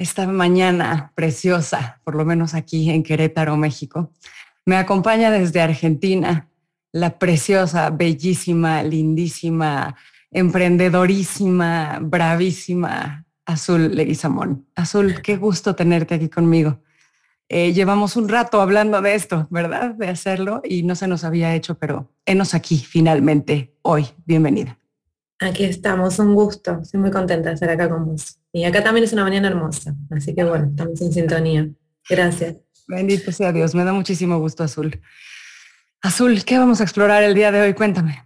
esta mañana preciosa, por lo menos aquí en Querétaro, México. Me acompaña desde Argentina la preciosa, bellísima, lindísima, emprendedorísima, bravísima Azul Leguizamón. Azul, qué gusto tenerte aquí conmigo. Eh, llevamos un rato hablando de esto, ¿verdad? De hacerlo y no se nos había hecho, pero enos aquí finalmente hoy. Bienvenida. Aquí estamos, un gusto. Estoy muy contenta de estar acá con vos. Y acá también es una mañana hermosa, así que bueno, estamos en sintonía. Gracias. Bendito sea Dios, me da muchísimo gusto, Azul. Azul, ¿qué vamos a explorar el día de hoy? Cuéntame.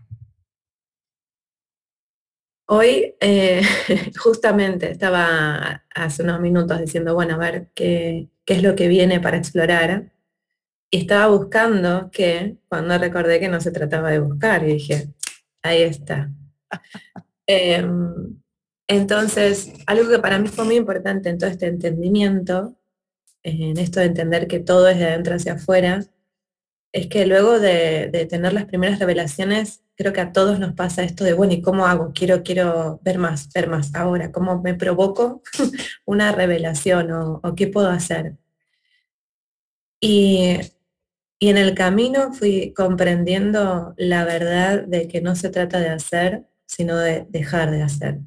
Hoy, eh, justamente, estaba hace unos minutos diciendo, bueno, a ver qué, qué es lo que viene para explorar. Y estaba buscando que, cuando recordé que no se trataba de buscar, y dije, ahí está, Em, entonces, algo que para mí fue muy importante en todo este entendimiento, en esto de entender que todo es de adentro hacia afuera, es que luego de, tener las primeras revelaciones, creo que a todos nos pasa esto de, bueno, ¿y cómo hago? Quiero, quiero ver más, ver más ahora, ¿cómo me provoco una revelación o, o qué puedo hacer? Y y en el camino fui comprendiendo la verdad de que no se trata de hacer, sino de dejar de hacer.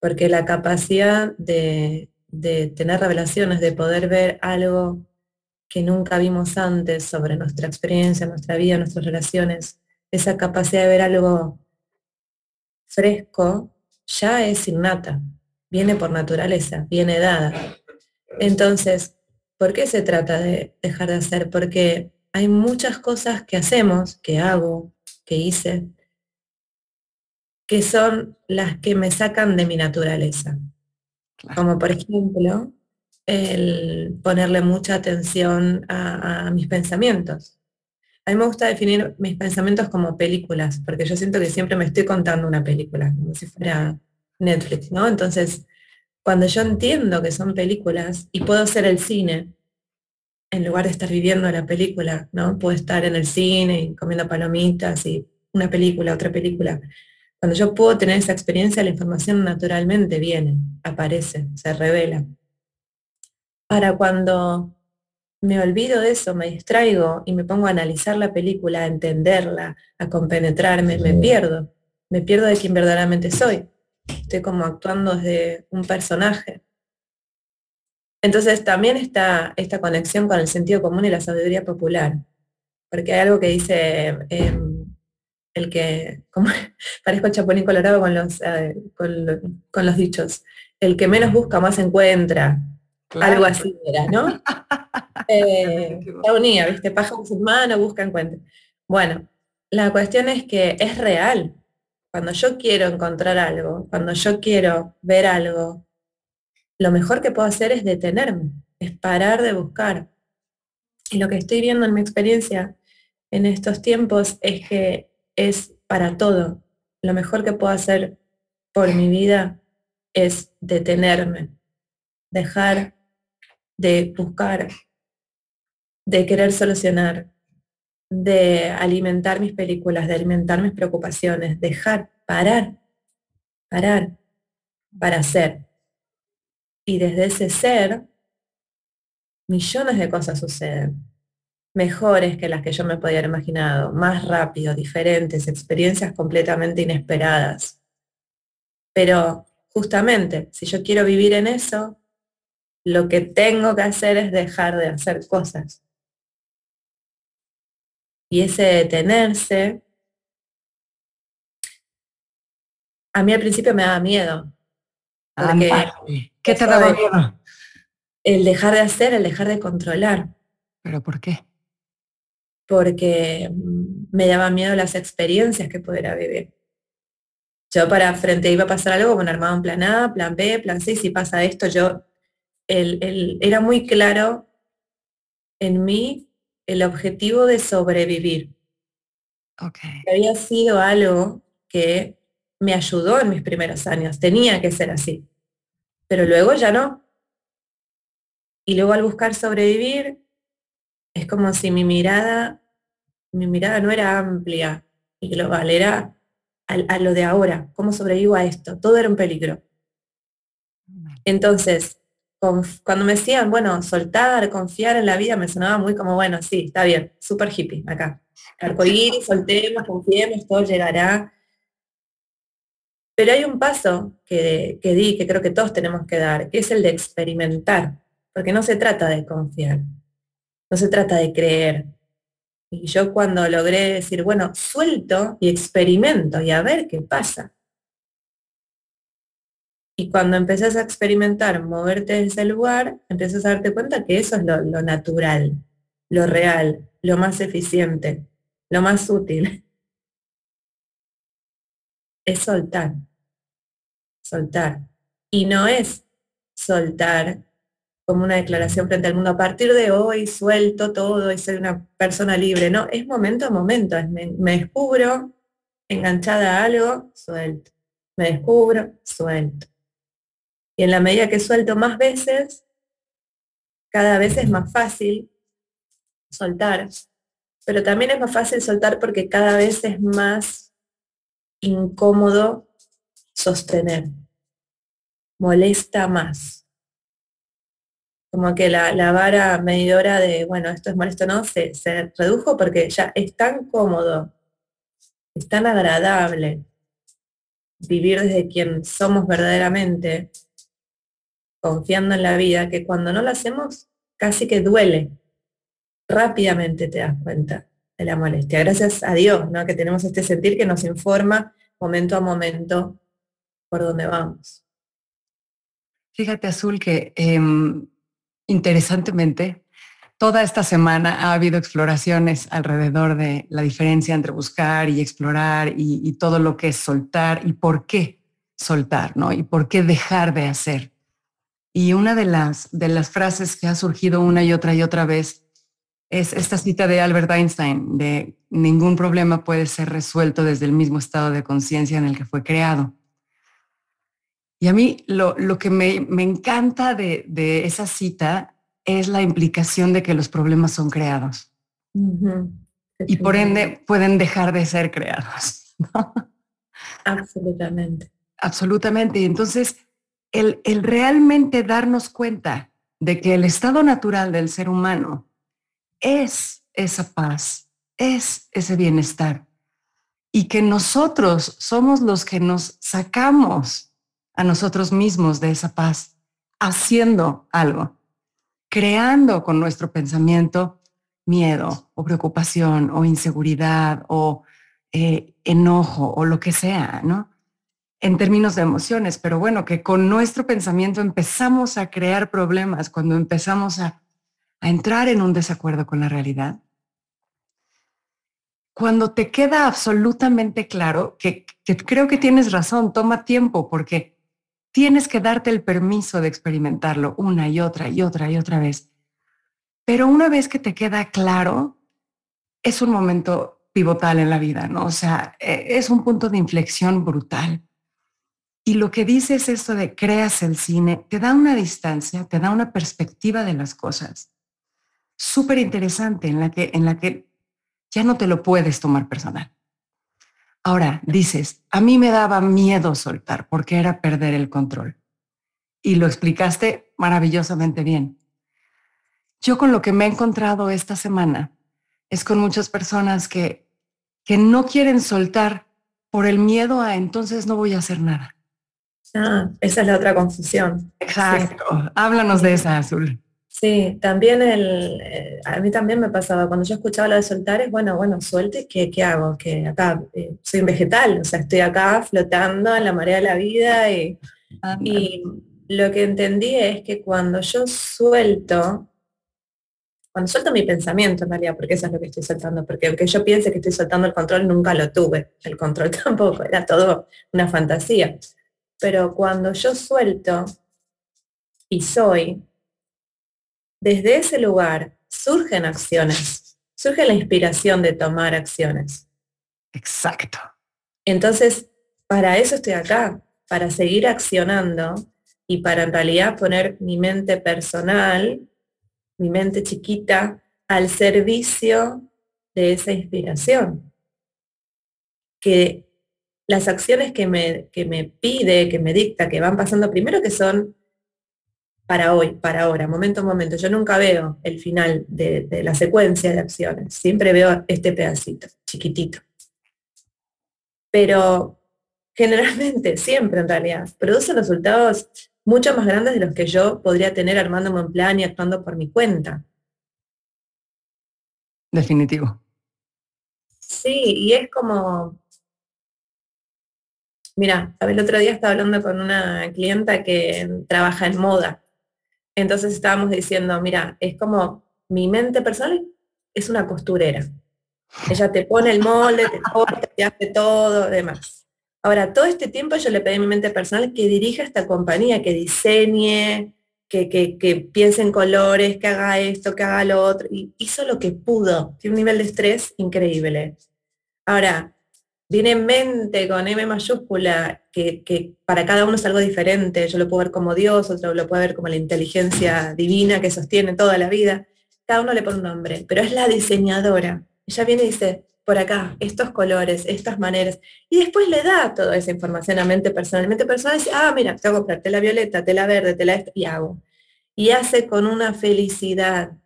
Porque la capacidad de, tener revelaciones, de poder ver algo que nunca vimos antes sobre nuestra experiencia, nuestra vida, nuestras relaciones, esa capacidad de ver algo fresco, ya es innata, viene por naturaleza, viene dada. Entonces, ¿Por qué se trata de dejar de hacer? Porque hay muchas cosas que hacemos, que hago, que hice, que son las que me sacan de mi naturaleza. Como por ejemplo, el ponerle mucha atención a, mis pensamientos. A mí me gusta definir mis pensamientos como películas, porque yo siento que siempre me estoy contando una película, como si fuera Netflix, ¿no? Entonces, cuando yo entiendo que son películas y puedo ser el cine, en lugar de estar viviendo la película, ¿no? Puedo estar en el cine y comiendo palomitas y una película, otra película. Cuando yo puedo tener esa experiencia, la información naturalmente viene, aparece, se revela. Para cuando me olvido de eso, me distraigo y me pongo a analizar la película, a entenderla, a compenetrarme, me pierdo. Me pierdo de quien verdaderamente soy estoy como actuando desde un personaje. Entonces también está esta conexión con el sentido común y la sabiduría popular, porque hay algo que dice em, el que, como parezco Chapulín Colorado con los, eh, con, los dichos, el que menos busca más encuentra, algo así era, ¿no? eh, la unía, ¿viste? Sin mano, busca, encuentra. Bueno, la cuestión es que es real, cuando yo quiero encontrar algo, cuando yo quiero ver algo, lo mejor que puedo hacer es detenerme, es parar de buscar. Y lo que estoy viendo en mi experiencia en estos tiempos es que es para todo. Lo mejor que puedo hacer por mi vida es detenerme, dejar de buscar, de querer solucionar, de alimentar mis películas, de alimentar mis preocupaciones, dejar, parar, parar para ser. Y desde ese ser, millones de cosas suceden, mejores que las que yo me podía haber imaginado, más rápido, diferentes, experiencias completamente inesperadas. Pero justamente, si yo quiero vivir en eso, lo que tengo que hacer es dejar de hacer cosas y ese detenerse, a mí al principio me daba miedo. ¿Qué te daba miedo? El dejar de hacer, el dejar de controlar. ¿Pero por qué? Porque mm, me daba miedo las experiencias que pudiera vivir. Yo para frente iba a pasar algo, bueno, armaba un plan A, plan B, plan C, si pasa esto, yo era muy claro en mí el objetivo de sobrevivir. Okay. Había sido algo que me ayudó en mis primeros años, tenía que ser así, pero luego ya no. Y luego al buscar sobrevivir, es como si mi mirada, mi mirada no era amplia y global, era a, lo de ahora, cómo sobrevivo a esto, todo era un peligro. Entonces, cuando me decían, bueno, soltar, confiar en la vida, me sonaba muy como, bueno, sí, está bien, súper hippie acá. Arcoíris, soltemos, confiemos, todo llegará. Pero hay un paso que, que di, que creo que todos tenemos que dar, que es el de experimentar, porque no se trata de confiar, no se trata de creer. Y yo cuando logré decir, bueno, suelto y experimento y a ver qué pasa. Y cuando empiezas a experimentar, moverte en ese lugar, empiezas a darte cuenta que eso es lo, lo natural, lo real, lo más eficiente, lo más útil. Es soltar. Soltar. Y no es soltar como una declaración frente al mundo. A partir de hoy suelto todo y soy una persona libre. No, es momento a momento. Me, me descubro enganchada a algo, suelto. Me descubro, suelto. Y en la medida que suelto más veces, cada vez es más fácil soltar. Pero también es más fácil soltar porque cada vez es más incómodo sostener. Molesta más como que la, vara medidora de, bueno, esto es molesto no, se, se redujo porque ya es tan cómodo, es tan agradable vivir desde quien somos verdaderamente, confiando en la vida, que cuando no lo hacemos casi que duele. Rápidamente te das cuenta de la molestia. Gracias a Dios, ¿no? Que tenemos este sentir que nos informa momento a momento por dónde vamos. Fíjate, Azul, que em, interesantemente, toda esta semana ha habido exploraciones alrededor de la diferencia entre buscar y explorar y, todo lo que es soltar y por qué soltar, ¿no? Y por qué dejar de hacer. Y una de las, de las frases que ha surgido una y otra y otra vez es esta cita de Albert Einstein, de ningún problema puede ser resuelto desde el mismo estado de conciencia en el que fue creado. Y a mí lo, que me, encanta de, esa cita es la implicación de que los problemas son creados. Y por ende pueden dejar de ser creados. Absolutamente. Absolutamente. Y entonces, el, el realmente darnos cuenta de que el estado natural del ser humano es esa paz, es ese bienestar. Y que nosotros somos los que nos sacamos a nosotros mismos de esa paz, haciendo algo, creando con nuestro pensamiento miedo o preocupación o inseguridad o eh, enojo o lo que sea, ¿no? En términos de emociones, pero bueno, que con nuestro pensamiento empezamos a crear problemas cuando empezamos a, entrar en un desacuerdo con la realidad. Cuando te queda absolutamente claro, que creo que tienes razón, toma tiempo porque tienes que darte el permiso de experimentarlo una y otra y otra y otra vez. Pero una vez que te queda claro, es un momento pivotal en la vida, ¿no? O sea, e, es un punto de inflexión brutal. Y lo que dice es esto de creas el cine, te da una distancia, te da una perspectiva de las cosas súper interesante en la que en la que ya no te lo puedes tomar personal. Ahora, dices, a mí me daba miedo soltar porque era perder el control. Y lo explicaste maravillosamente bien. Yo con lo que me he encontrado esta semana es con muchas personas que, que no quieren soltar por el miedo a entonces no voy a hacer nada. Ah, esa es la otra confusión. Exacto. Háblanos de esa, Azul. Sí, también el, eh, a mí también me pasaba, cuando yo escuchaba la de soltar, es bueno, bueno, suelte, ¿qué, qué hago? Que acá eh, soy un vegetal, o sea, estoy acá flotando en la marea de la vida y, y lo que entendí es que cuando yo suelto, cuando suelto mi pensamiento en realidad, porque eso es lo que estoy soltando, porque aunque yo piense que estoy soltando el control, nunca lo tuve, el control tampoco, era todo una fantasía. Pero cuando yo suelto y soy, desde ese lugar surgen acciones, surge la inspiración de tomar acciones. Exacto. Entonces, para eso estoy acá, para seguir accionando y para en realidad poner mi mente personal, mi mente chiquita, al servicio de esa inspiración. Que las acciones que me, que me pide, que me dicta, que van pasando primero que son para hoy, para ahora, momento a momento. Yo nunca veo el final de, de la secuencia de acciones, siempre veo este pedacito, chiquitito. Pero generalmente, siempre en realidad, produce resultados mucho más grandes de los que yo podría tener armándome un plan y actuando por mi cuenta. Definitivo. Sí, y es como, mira, el otro día estaba hablando con una clienta que trabaja en moda entonces estábamos diciendo, mira, es como mi mente personal es una costurera. Ella te pone el molde, te corta, te hace todo, demás. Ahora, todo este tiempo yo le pedí a mi mente personal que dirija esta compañía, que diseñe, que, que, que, piense en colores, que haga esto, que haga lo otro. Y hizo lo que pudo. Tiene un nivel de estrés increíble. Ahora, viene en mente con M mayúscula, que, para cada uno es algo diferente. Yo lo puedo ver como Dios, otro lo puede ver como la inteligencia divina que sostiene toda la vida. Cada uno le pone un nombre, pero es la diseñadora. Ella viene y dice, por acá, estos colores, estas maneras. Y después le da toda esa información a mente personalmente personal dice, ah, mira, tengo que comprar tela violeta, tela verde, tela esta, y hago. Y hace con una felicidad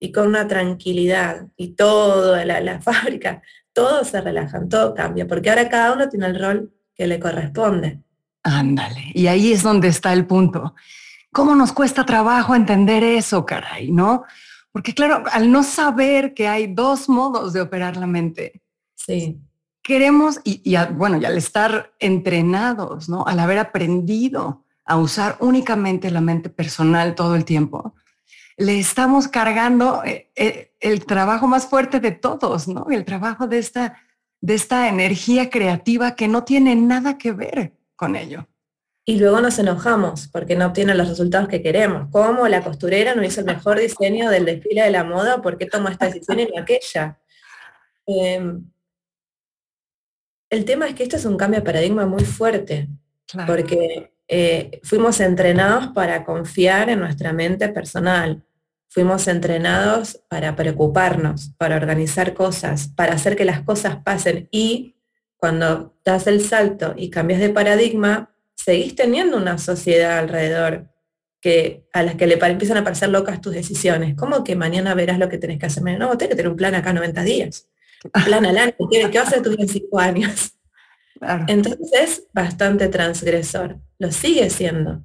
y con una tranquilidad y toda la fábrica todos se relajan, todo cambia, porque ahora cada uno tiene el rol que le corresponde. Ándale, y ahí es donde está el punto. ¿Cómo nos cuesta trabajo entender eso, caray, no? Porque claro, al no saber que hay dos modos de operar la mente, sí. queremos, y, y bueno, y al estar entrenados, ¿no? Al haber aprendido a usar únicamente la mente personal todo el tiempo, le estamos cargando eh, eh, el trabajo más fuerte de todos, ¿no? El trabajo de esta, de esta energía creativa que no tiene nada que ver con ello. Y luego nos enojamos porque no obtiene los resultados que queremos. Como la costurera no hizo el mejor diseño del desfile de la moda, ¿por qué toma esta decisión y no aquella? Em, el tema es que esto es un cambio de paradigma muy fuerte, porque eh, fuimos entrenados para confiar en nuestra mente personal, fuimos entrenados para preocuparnos, para organizar cosas, para hacer que las cosas pasen y cuando das el salto y cambias de paradigma, seguís teniendo una sociedad alrededor que, a las que le empiezan a parecer locas tus decisiones. ¿Cómo que mañana verás lo que tenés que hacer? No, tenés que tener un plan acá 90 días. Un plan al año. ¿Qué, va a hacer tú en 5 años? Entonces es bastante transgresor. Lo sigue siendo.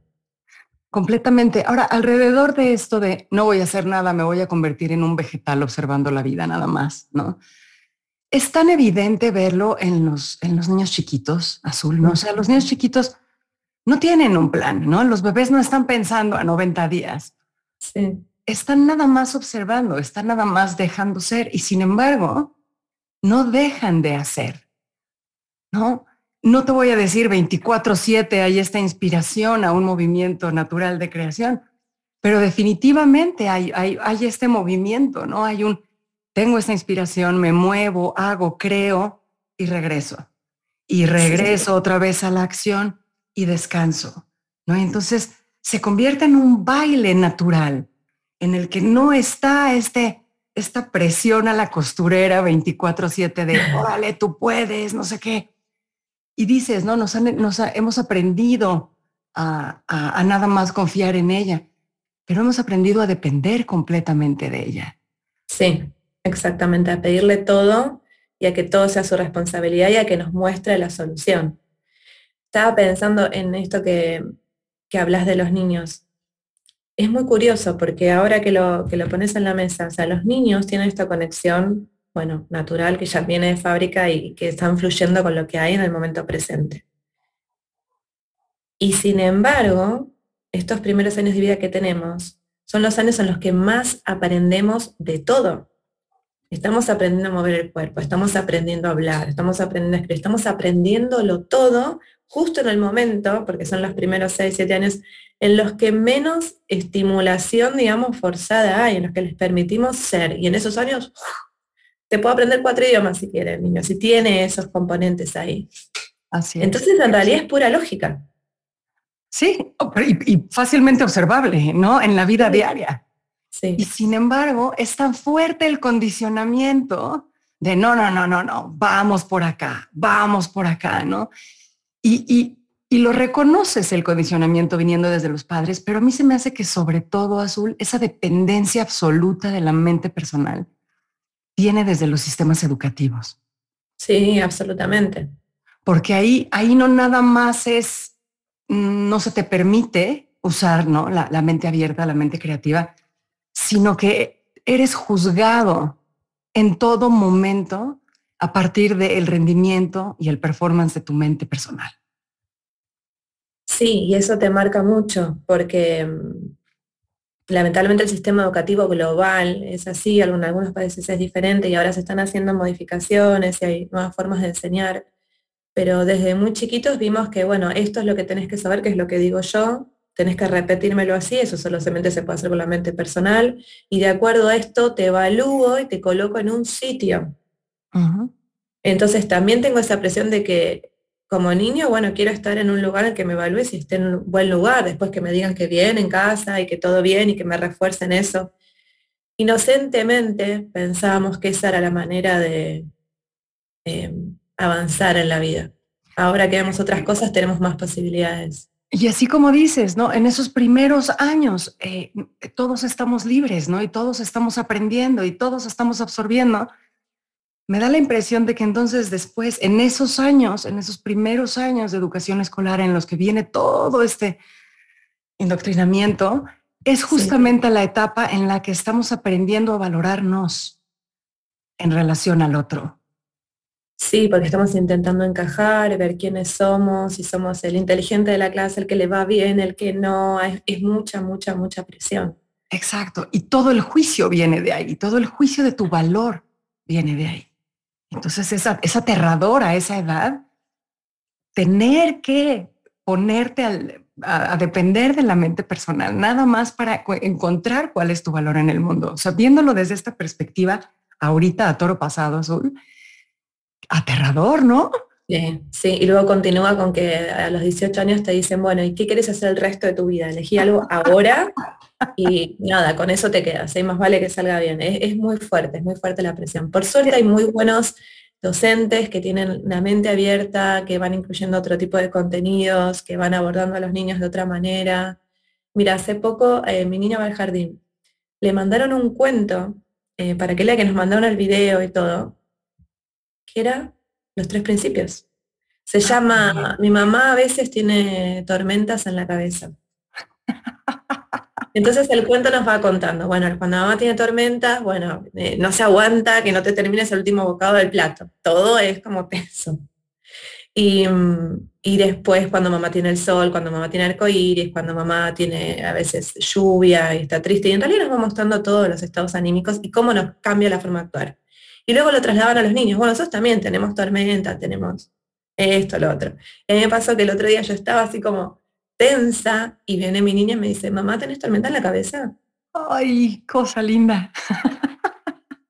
Completamente. Ahora, alrededor de esto de no voy a hacer nada, me voy a convertir en un vegetal observando la vida nada más, ¿no? Es tan evidente verlo en los, en los niños chiquitos, azul, ¿no? O sea, los niños chiquitos no tienen un plan, ¿no? Los bebés no están pensando a 90 días. Sí. Están nada más observando, están nada más dejando ser y sin embargo, no dejan de hacer, ¿no? No te voy a decir 24/7 hay esta inspiración a un movimiento natural de creación, pero definitivamente hay, hay, hay, este movimiento, ¿no? Hay un, tengo esta inspiración, me muevo, hago, creo y regreso. Y regreso otra vez a la acción y descanso, ¿no? Entonces se convierte en un baile natural en el que no está este, esta presión a la costurera 24/7 de, órale, tú puedes, no sé qué y dices, ¿no? Nos, hemos aprendido a, nada más confiar en ella, pero hemos aprendido a depender completamente de ella. Sí, exactamente, a pedirle todo y a que todo sea su responsabilidad y a que nos muestre la solución. Estaba pensando en esto que, que hablas de los niños. Es muy curioso porque ahora que lo, que lo pones en la mesa, o sea, los niños tienen esta conexión bueno, natural que ya viene de fábrica y que están fluyendo con lo que hay en el momento presente. Y sin embargo, estos primeros años de vida que tenemos son los años en los que más aprendemos de todo. Estamos aprendiendo a mover el cuerpo, estamos aprendiendo a hablar, estamos aprendiendo a escribir, estamos aprendiéndolo todo justo en el momento, porque son los primeros 6, 7 años, en los que menos estimulación, digamos, forzada hay, en los que les permitimos ser. Y en esos años, te puedo aprender cuatro idiomas si quiere el niño, si tiene esos componentes ahí. Así Entonces, en realidad es pura lógica. Sí, y, fácilmente observable, ¿no? En la vida diaria. Sí. Y sin embargo, es tan fuerte el condicionamiento de no, no, no, no, no, vamos por acá, vamos por acá, ¿no? Y, y, y lo reconoces el condicionamiento viniendo desde los padres, pero a mí se me hace que sobre todo, Azul, esa dependencia absoluta de la mente personal viene desde los sistemas educativos. Sí, absolutamente. Porque ahí, ahí no nada más es, no se te permite usar ¿no? la, la mente abierta, la mente creativa, sino que eres juzgado en todo momento a partir del rendimiento y el performance de tu mente personal. Sí, y eso te marca mucho, porque mm, lamentablemente el sistema educativo global es así, en algunos países es diferente y ahora se están haciendo modificaciones y hay nuevas formas de enseñar, pero desde muy chiquitos vimos que, bueno, esto es lo que tenés que saber, que es lo que digo yo, tenés que repetírmelo así, eso solamente se puede hacer con la mente personal, y de acuerdo a esto te evalúo y te coloco en un sitio. Entonces también tengo esa presión de que como niño, bueno, quiero estar en un lugar en que me evalúe y esté en un buen lugar, después que me digan que bien en casa y que todo bien y que me refuercen eso. Inocentemente pensábamos que esa era la manera de em, avanzar en la vida. Ahora que vemos otras cosas, tenemos más posibilidades. Y así como dices, ¿no? En esos primeros años, eh, todos estamos libres, ¿no? Y todos estamos aprendiendo y todos estamos absorbiendo me da la impresión de que entonces después, en esos años, en esos primeros años de educación escolar en los que viene todo este indoctrinamiento, es justamente la etapa en la que estamos aprendiendo a valorarnos en relación al otro. Sí, porque estamos intentando encajar, ver quiénes somos, si somos el inteligente de la clase, el que le va bien, el que no, es, es mucha, mucha, mucha presión. Exacto, y todo el juicio viene de ahí, todo el juicio de tu valor viene de ahí. Entonces es, es aterrador a esa edad tener que ponerte a, depender de la mente personal, nada más para encontrar cuál es tu valor en el mundo. O desde esta perspectiva, ahorita a toro pasado azul, aterrador, ¿no? Sí, sí, y luego continúa con que a los 18 años te dicen, bueno, ¿y qué quieres hacer el resto de tu vida? Elegí algo ahora y nada, con eso te quedas, y más vale que salga bien. Es, muy fuerte, es muy fuerte la presión. Por suerte hay muy buenos docentes que tienen la mente abierta, que van incluyendo otro tipo de contenidos, que van abordando a los niños de otra manera. Mira, hace poco eh, mi niño va al jardín. Le mandaron un cuento eh, para que lea, que nos mandaron el video y todo, que era Los tres principios. Se ah, llama, mi mamá a veces tiene tormentas en la cabeza. Entonces el cuento nos va contando, bueno, cuando mamá tiene tormentas, bueno, eh, no se aguanta que no te termines el último bocado del plato. Todo es como tenso. Y, mm, y, después cuando mamá tiene el sol, cuando mamá tiene arcoíris, cuando mamá tiene a veces lluvia y está triste. Y en realidad nos va mostrando todos los estados anímicos y cómo nos cambia la forma de actuar. Y luego lo trasladan a los niños. Bueno, nosotros también tenemos tormenta, tenemos esto, lo otro. Y a mí me pasó que el otro día yo estaba así como, tensa y viene mi niña y me dice, mamá, ¿tenés tormenta en la cabeza? Ay, cosa linda.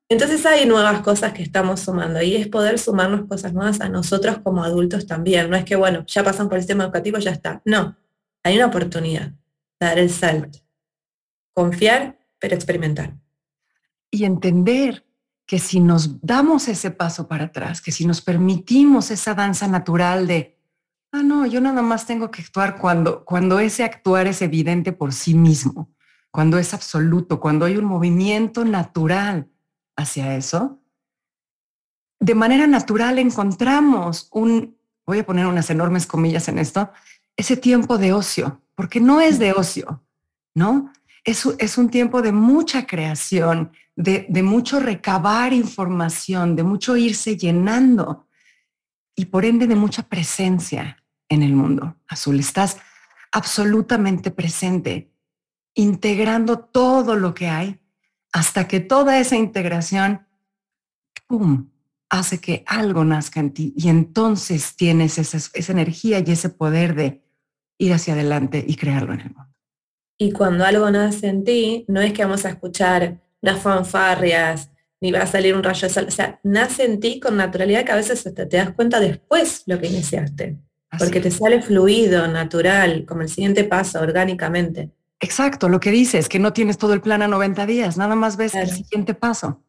Entonces hay nuevas cosas que estamos sumando y es poder sumarnos cosas nuevas a nosotros como adultos también. No es que, bueno, ya pasan por el sistema educativo, ya está. No, hay una oportunidad, dar el salto, confiar, pero experimentar. Y entender que si nos damos ese paso para atrás, que si nos permitimos esa danza natural de Ah, no, yo nada más tengo que actuar cuando, cuando ese actuar es evidente por sí mismo, cuando es absoluto, cuando hay un movimiento natural hacia eso. De manera natural encontramos un, voy a poner unas enormes comillas en esto, ese tiempo de ocio, porque no es de ocio, ¿no? Es, es un tiempo de mucha creación, de, mucho recabar información, de mucho irse llenando y por ende de mucha presencia en el mundo. Azul, estás absolutamente presente, integrando todo lo que hay hasta que toda esa integración, ¡pum!, hace que algo nazca en ti y entonces tienes esa, esa energía y ese poder de ir hacia adelante y crearlo en el mundo. Y cuando algo nace en ti, no es que vamos a escuchar las fanfarrias, ni va a salir un rayo de sol. O sea, nace en ti con naturalidad que a veces hasta te das cuenta después lo que iniciaste. porque te sale fluido, natural, como el siguiente paso, orgánicamente. Exacto, lo que dices, que no tienes todo el plan a 90 días, nada más ves el siguiente paso.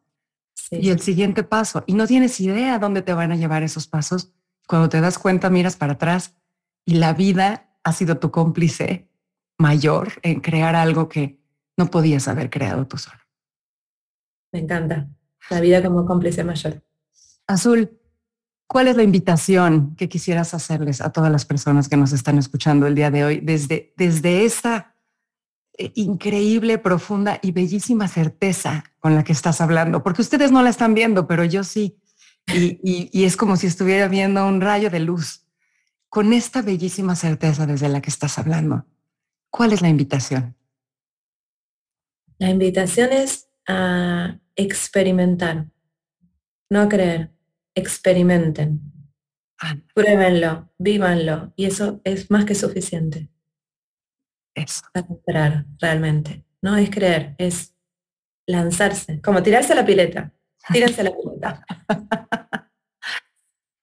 Y el siguiente paso. Y no tienes idea dónde te van a llevar esos pasos. Cuando te das cuenta, miras para atrás y la vida ha sido tu cómplice mayor en crear algo que no podías haber creado tú solo. Me encanta. La vida como cómplice mayor. Azul, ¿cuál es la invitación que quisieras hacerles a todas las personas que nos están escuchando el día de hoy desde, desde esa eh, increíble, profunda y bellísima certeza con la que estás hablando? Porque ustedes no la están viendo, pero yo sí. Y, y es como si estuviera viendo un rayo de luz con esta bellísima certeza desde la que estás hablando. ¿Cuál es la invitación? La invitación es a experimentar, no a creer, experimenten. Pruébenlo, vívanlo y eso es más que suficiente. Eso. Para esperar realmente. No es creer, es lanzarse, como tirarse a la pileta. Tírense a la pileta.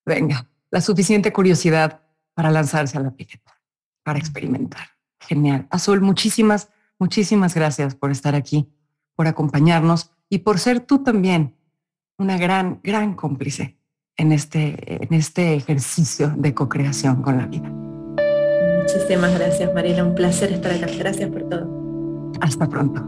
Venga, la suficiente curiosidad para lanzarse a la pileta, para experimentar. Genial. Azul, muchísimas, muchísimas gracias por estar aquí, por acompañarnos y por ser tú también una gran, gran cómplice en este, en este ejercicio de co-creación con la vida. Muchísimas gracias, Marina. Un placer estar acá. Gracias por todo. Hasta pronto.